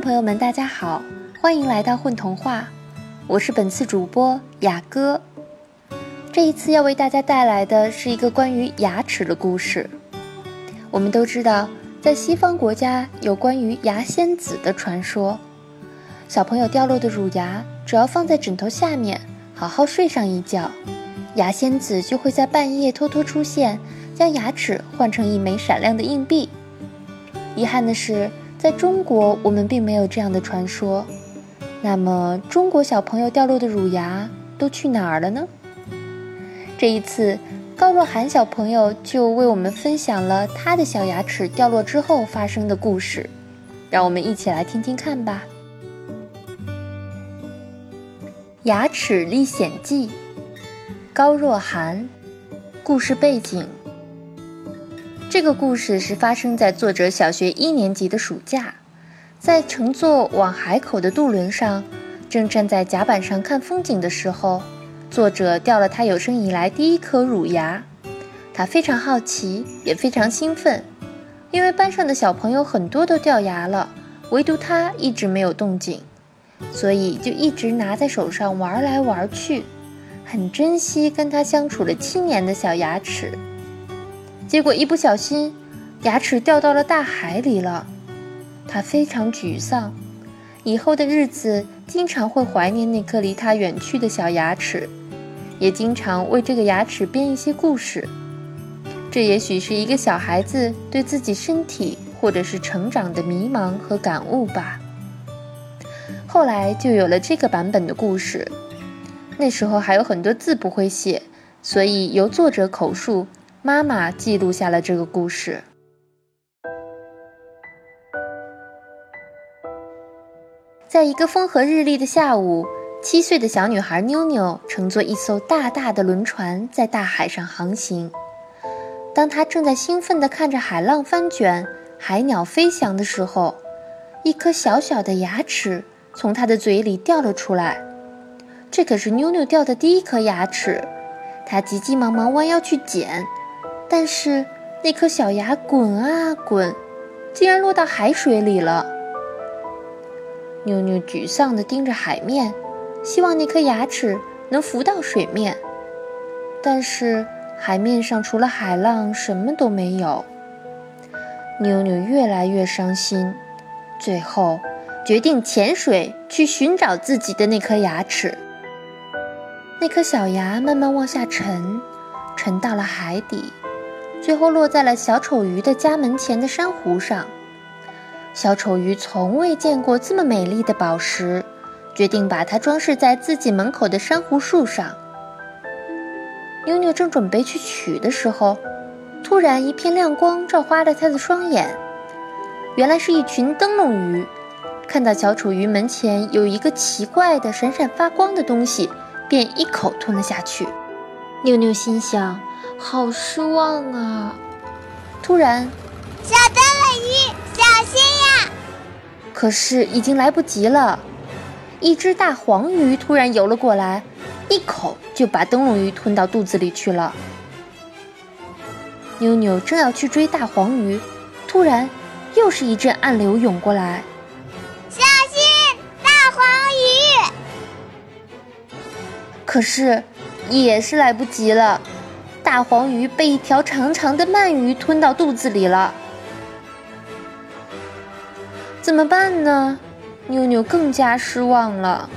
朋友们，大家好，欢迎来到混童话，我是本次主播雅哥。这一次要为大家带来的是一个关于牙齿的故事。我们都知道，在西方国家有关于牙仙子的传说，小朋友掉落的乳牙只要放在枕头下面，好好睡上一觉，牙仙子就会在半夜偷偷出现，将牙齿换成一枚闪亮的硬币。遗憾的是。在中国，我们并没有这样的传说。那么，中国小朋友掉落的乳牙都去哪儿了呢？这一次，高若涵小朋友就为我们分享了他的小牙齿掉落之后发生的故事。让我们一起来听听看吧。《牙齿历险记》，高若涵，故事背景。这个故事是发生在作者小学一年级的暑假，在乘坐往海口的渡轮上，正站在甲板上看风景的时候，作者掉了他有生以来第一颗乳牙。他非常好奇，也非常兴奋，因为班上的小朋友很多都掉牙了，唯独他一直没有动静，所以就一直拿在手上玩来玩去，很珍惜跟他相处了七年的小牙齿。结果一不小心，牙齿掉到了大海里了。他非常沮丧，以后的日子经常会怀念那颗离他远去的小牙齿，也经常为这个牙齿编一些故事。这也许是一个小孩子对自己身体或者是成长的迷茫和感悟吧。后来就有了这个版本的故事。那时候还有很多字不会写，所以由作者口述。妈妈记录下了这个故事。在一个风和日丽的下午，七岁的小女孩妞妞乘坐一艘大大的轮船在大海上航行。当她正在兴奋地看着海浪翻卷、海鸟飞翔的时候，一颗小小的牙齿从她的嘴里掉了出来。这可是妞妞掉的第一颗牙齿，她急急忙忙弯腰去捡。但是那颗小牙滚啊滚，竟然落到海水里了。妞妞沮丧地盯着海面，希望那颗牙齿能浮到水面。但是海面上除了海浪，什么都没有。妞妞越来越伤心，最后决定潜水去寻找自己的那颗牙齿。那颗小牙慢慢往下沉，沉到了海底。最后落在了小丑鱼的家门前的珊瑚上。小丑鱼从未见过这么美丽的宝石，决定把它装饰在自己门口的珊瑚树上。妞妞正准备去取的时候，突然一片亮光照花了她的双眼，原来是一群灯笼鱼。看到小丑鱼门前有一个奇怪的闪闪发光的东西，便一口吞了下去。妞妞心想。好失望啊！突然，小灯笼鱼，小心呀！可是已经来不及了，一只大黄鱼突然游了过来，一口就把灯笼鱼吞到肚子里去了。妞妞正要去追大黄鱼，突然又是一阵暗流涌过来，小心大黄鱼！可是也是来不及了。大黄鱼被一条长长的鳗鱼吞到肚子里了，怎么办呢？妞妞更加失望了。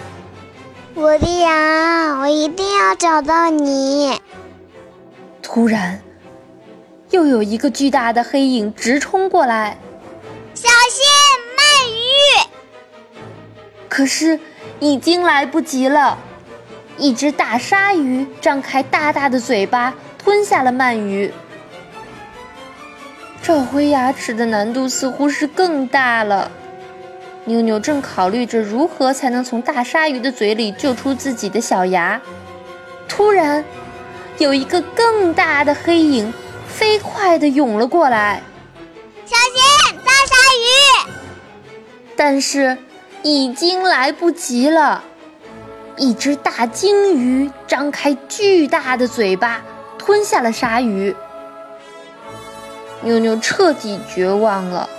我的羊，我一定要找到你！突然，又有一个巨大的黑影直冲过来，小心鳗鱼！可是已经来不及了，一只大鲨鱼张开大大的嘴巴。吞下了鳗鱼，找回牙齿的难度似乎是更大了。妞妞正考虑着如何才能从大鲨鱼的嘴里救出自己的小牙，突然，有一个更大的黑影飞快地涌了过来。小心，大鲨鱼！但是已经来不及了，一只大鲸鱼张开巨大的嘴巴。吞下了鲨鱼，妞妞彻底绝望了，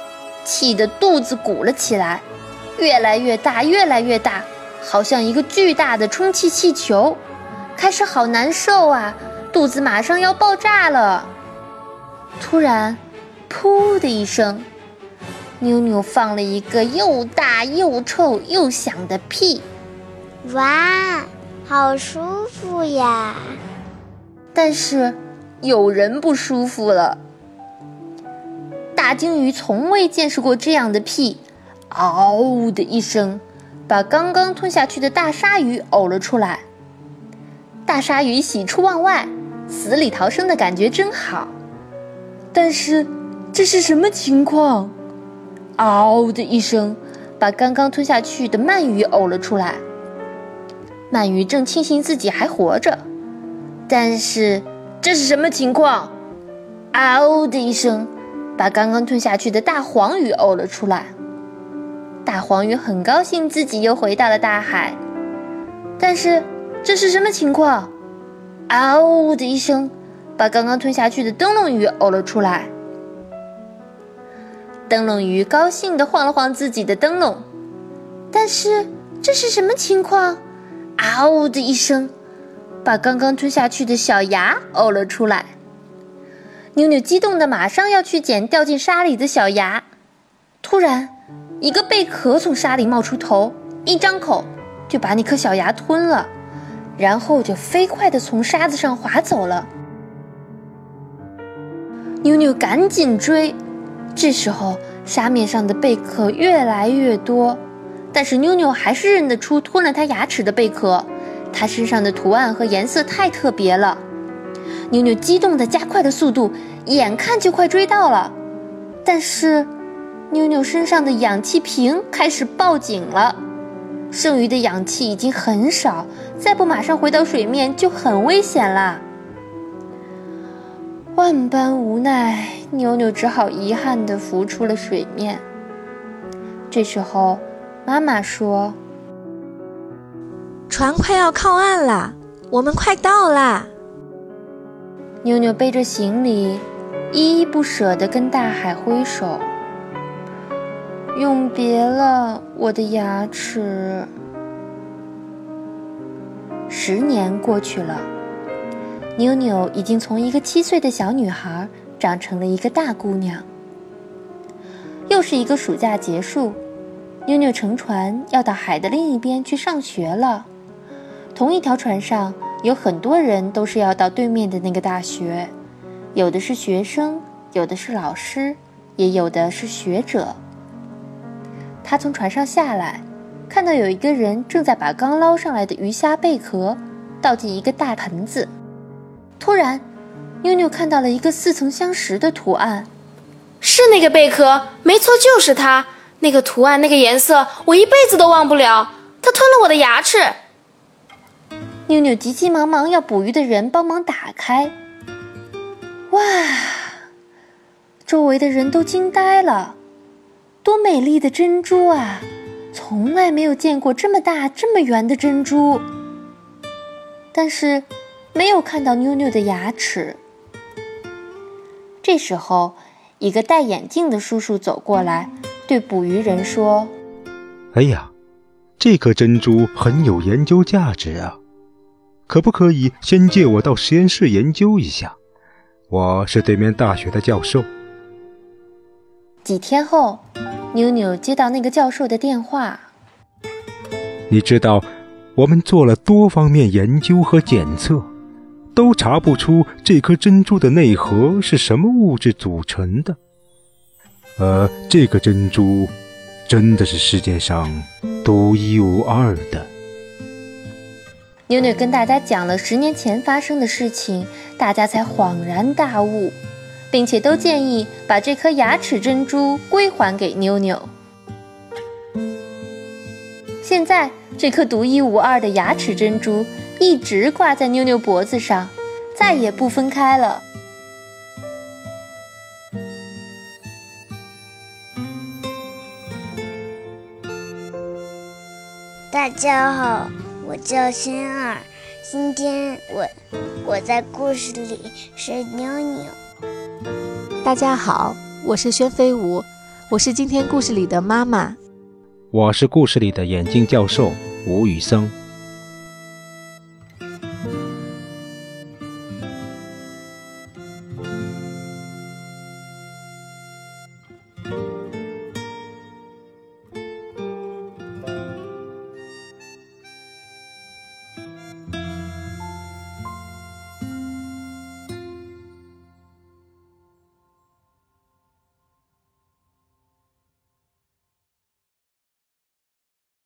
气得肚子鼓了起来，越来越大，越来越大，好像一个巨大的充气气球，开始好难受啊，肚子马上要爆炸了。突然，噗的一声，妞妞放了一个又大又臭又响的屁。哇，好舒服呀！但是有人不舒服了。大鲸鱼从未见识过这样的屁，嗷的一声，把刚刚吞下去的大鲨鱼呕了出来。大鲨鱼喜出望外，死里逃生的感觉真好。但是这是什么情况？嗷的一声，把刚刚吞下去的鳗鱼呕了出来。鳗鱼正庆幸自己还活着。但是这是什么情况？嗷的一声，把刚刚吞下去的大黄鱼呕了出来。大黄鱼很高兴自己又回到了大海。但是这是什么情况？嗷的一声，把刚刚吞下去的灯笼鱼呕了出来。灯笼鱼高兴地晃了晃自己的灯笼。但是这是什么情况？嗷的一声。把刚刚吞下去的小牙呕了出来。妞妞激动的马上要去捡掉进沙里的小牙，突然，一个贝壳从沙里冒出头，一张口就把那颗小牙吞了，然后就飞快的从沙子上滑走了。妞妞赶紧追，这时候沙面上的贝壳越来越多，但是妞妞还是认得出吞了它牙齿的贝壳。它身上的图案和颜色太特别了，妞妞激动地加快了速度，眼看就快追到了。但是，妞妞身上的氧气瓶开始报警了，剩余的氧气已经很少，再不马上回到水面就很危险啦。万般无奈，妞妞只好遗憾地浮出了水面。这时候，妈妈说。船快要靠岸了，我们快到啦！妞妞背着行李，依依不舍地跟大海挥手。永别了，我的牙齿。十年过去了，妞妞已经从一个七岁的小女孩长成了一个大姑娘。又是一个暑假结束，妞妞乘船要到海的另一边去上学了。同一条船上有很多人，都是要到对面的那个大学，有的是学生，有的是老师，也有的是学者。他从船上下来，看到有一个人正在把刚捞上来的鱼虾贝壳倒进一个大盆子。突然，妞妞看到了一个似曾相识的图案，是那个贝壳，没错，就是它。那个图案，那个颜色，我一辈子都忘不了。它吞了我的牙齿。妞妞急急忙忙要捕鱼的人帮忙打开。哇！周围的人都惊呆了，多美丽的珍珠啊！从来没有见过这么大、这么圆的珍珠。但是，没有看到妞妞的牙齿。这时候，一个戴眼镜的叔叔走过来，对捕鱼人说：“哎呀，这颗珍珠很有研究价值啊！”可不可以先借我到实验室研究一下？我是对面大学的教授。几天后，妞妞接到那个教授的电话。你知道，我们做了多方面研究和检测，都查不出这颗珍珠的内核是什么物质组成的。呃，这个珍珠真的是世界上独一无二的。妞妞跟大家讲了十年前发生的事情，大家才恍然大悟，并且都建议把这颗牙齿珍珠归还给妞妞。现在，这颗独一无二的牙齿珍珠一直挂在妞妞脖子上，再也不分开了。大家好。我叫轩儿，今天我我在故事里是妞妞。大家好，我是宣飞舞，我是今天故事里的妈妈。我是故事里的眼镜教授吴宇森。